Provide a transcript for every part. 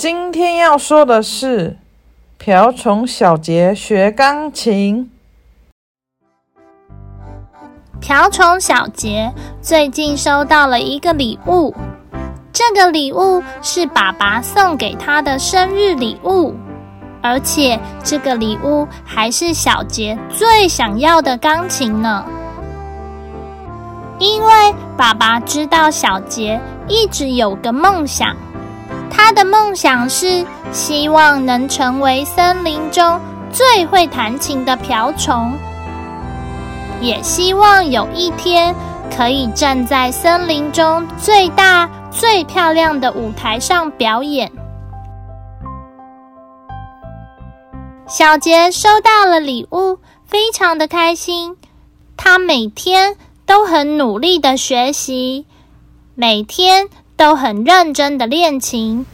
今天要说的是瓢虫小杰学钢琴。瓢虫小杰最近收到了一个礼物，这个礼物是爸爸送给他的生日礼物，而且这个礼物还是小杰最想要的钢琴呢。因为爸爸知道小杰一直有个梦想。他的梦想是希望能成为森林中最会弹琴的瓢虫，也希望有一天可以站在森林中最大、最漂亮的舞台上表演。小杰收到了礼物，非常的开心。他每天都很努力的学习，每天。都很认真的练琴。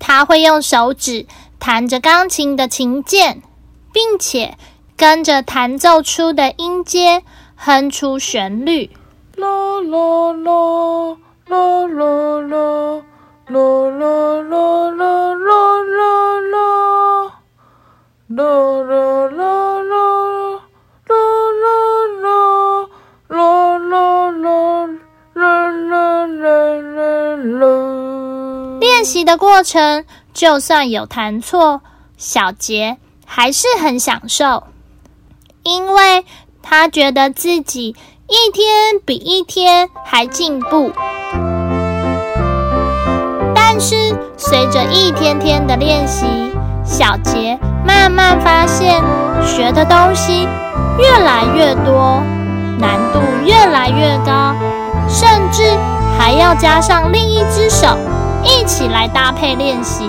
他会用手指弹着钢琴的琴键，并且跟着弹奏出的音阶哼出旋律。啦啦啦。啦啦啦啦啦啦啦啦啦啦！练习的过程，就算有弹错，小杰还是很享受，因为他觉得自己一天比一天还进步。但是，随着一天天的练习，小杰。慢慢发现，学的东西越来越多，难度越来越高，甚至还要加上另一只手一起来搭配练习。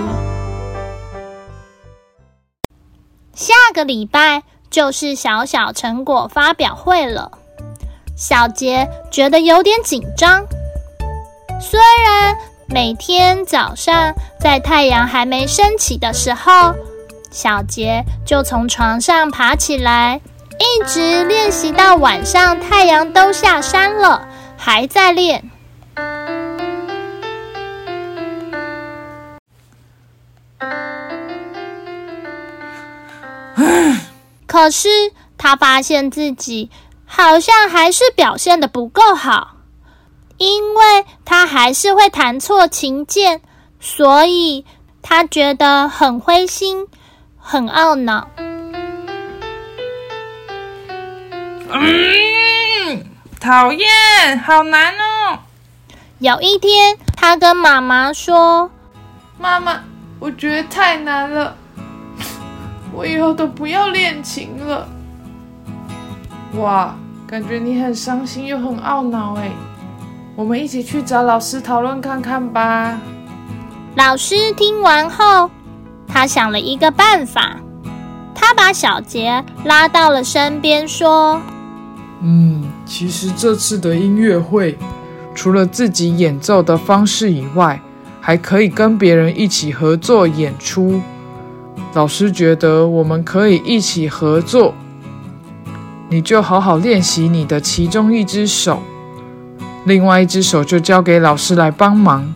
下个礼拜就是小小成果发表会了，小杰觉得有点紧张。虽然每天早上在太阳还没升起的时候。小杰就从床上爬起来，一直练习到晚上，太阳都下山了，还在练。可是他发现自己好像还是表现的不够好，因为他还是会弹错琴键，所以他觉得很灰心。很懊恼。嗯，讨厌，好难哦。有一天，他跟妈妈说：“妈妈，我觉得太难了，我以后都不要练琴了。”哇，感觉你很伤心又很懊恼哎。我们一起去找老师讨论看看吧。老师听完后。他想了一个办法，他把小杰拉到了身边，说：“嗯，其实这次的音乐会，除了自己演奏的方式以外，还可以跟别人一起合作演出。老师觉得我们可以一起合作，你就好好练习你的其中一只手，另外一只手就交给老师来帮忙。”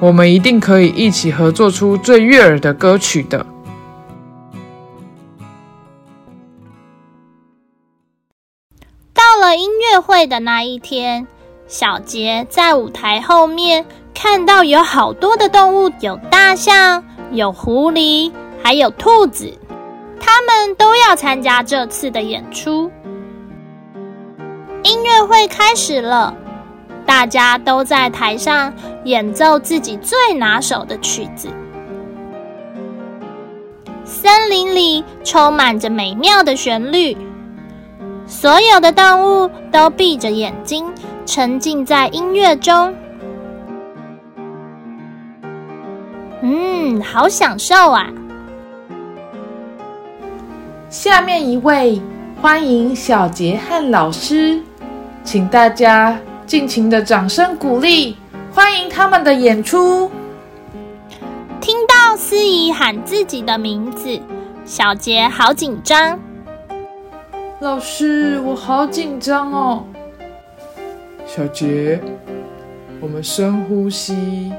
我们一定可以一起合作出最悦耳的歌曲的。到了音乐会的那一天，小杰在舞台后面看到有好多的动物，有大象，有狐狸，还有兔子，他们都要参加这次的演出。音乐会开始了。大家都在台上演奏自己最拿手的曲子。森林里充满着美妙的旋律，所有的动物都闭着眼睛，沉浸在音乐中。嗯，好享受啊！下面一位，欢迎小杰和老师，请大家尽情的掌声鼓励，欢迎他们的演出。听到司仪喊自己的名字，小杰好紧张。老师，我好紧张哦。小杰，我们深呼吸。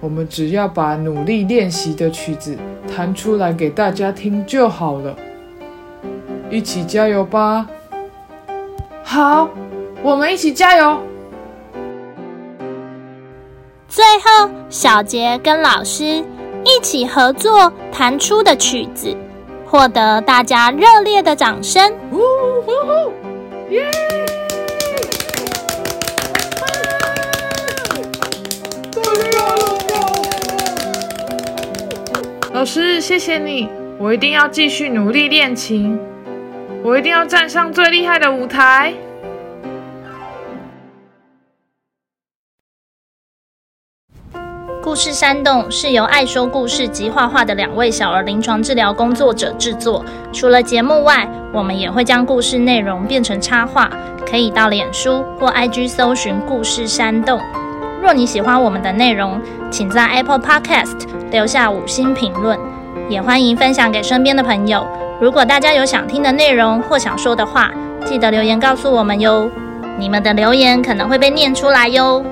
我们只要把努力练习的曲子弹出来给大家听就好了，一起加油吧！好，我们一起加油。最后，小杰跟老师一起合作弹出的曲子，获得大家热烈的掌声。呜呼呼！耶！老师，谢谢你！我一定要继续努力练琴，我一定要站上最厉害的舞台。故事山洞是由爱说故事及画画的两位小儿临床治疗工作者制作。除了节目外，我们也会将故事内容变成插画，可以到脸书或 IG 搜寻“故事山洞”。若你喜欢我们的内容，请在 Apple Podcast 留下五星评论，也欢迎分享给身边的朋友。如果大家有想听的内容或想说的话，记得留言告诉我们哟。你们的留言可能会被念出来哟。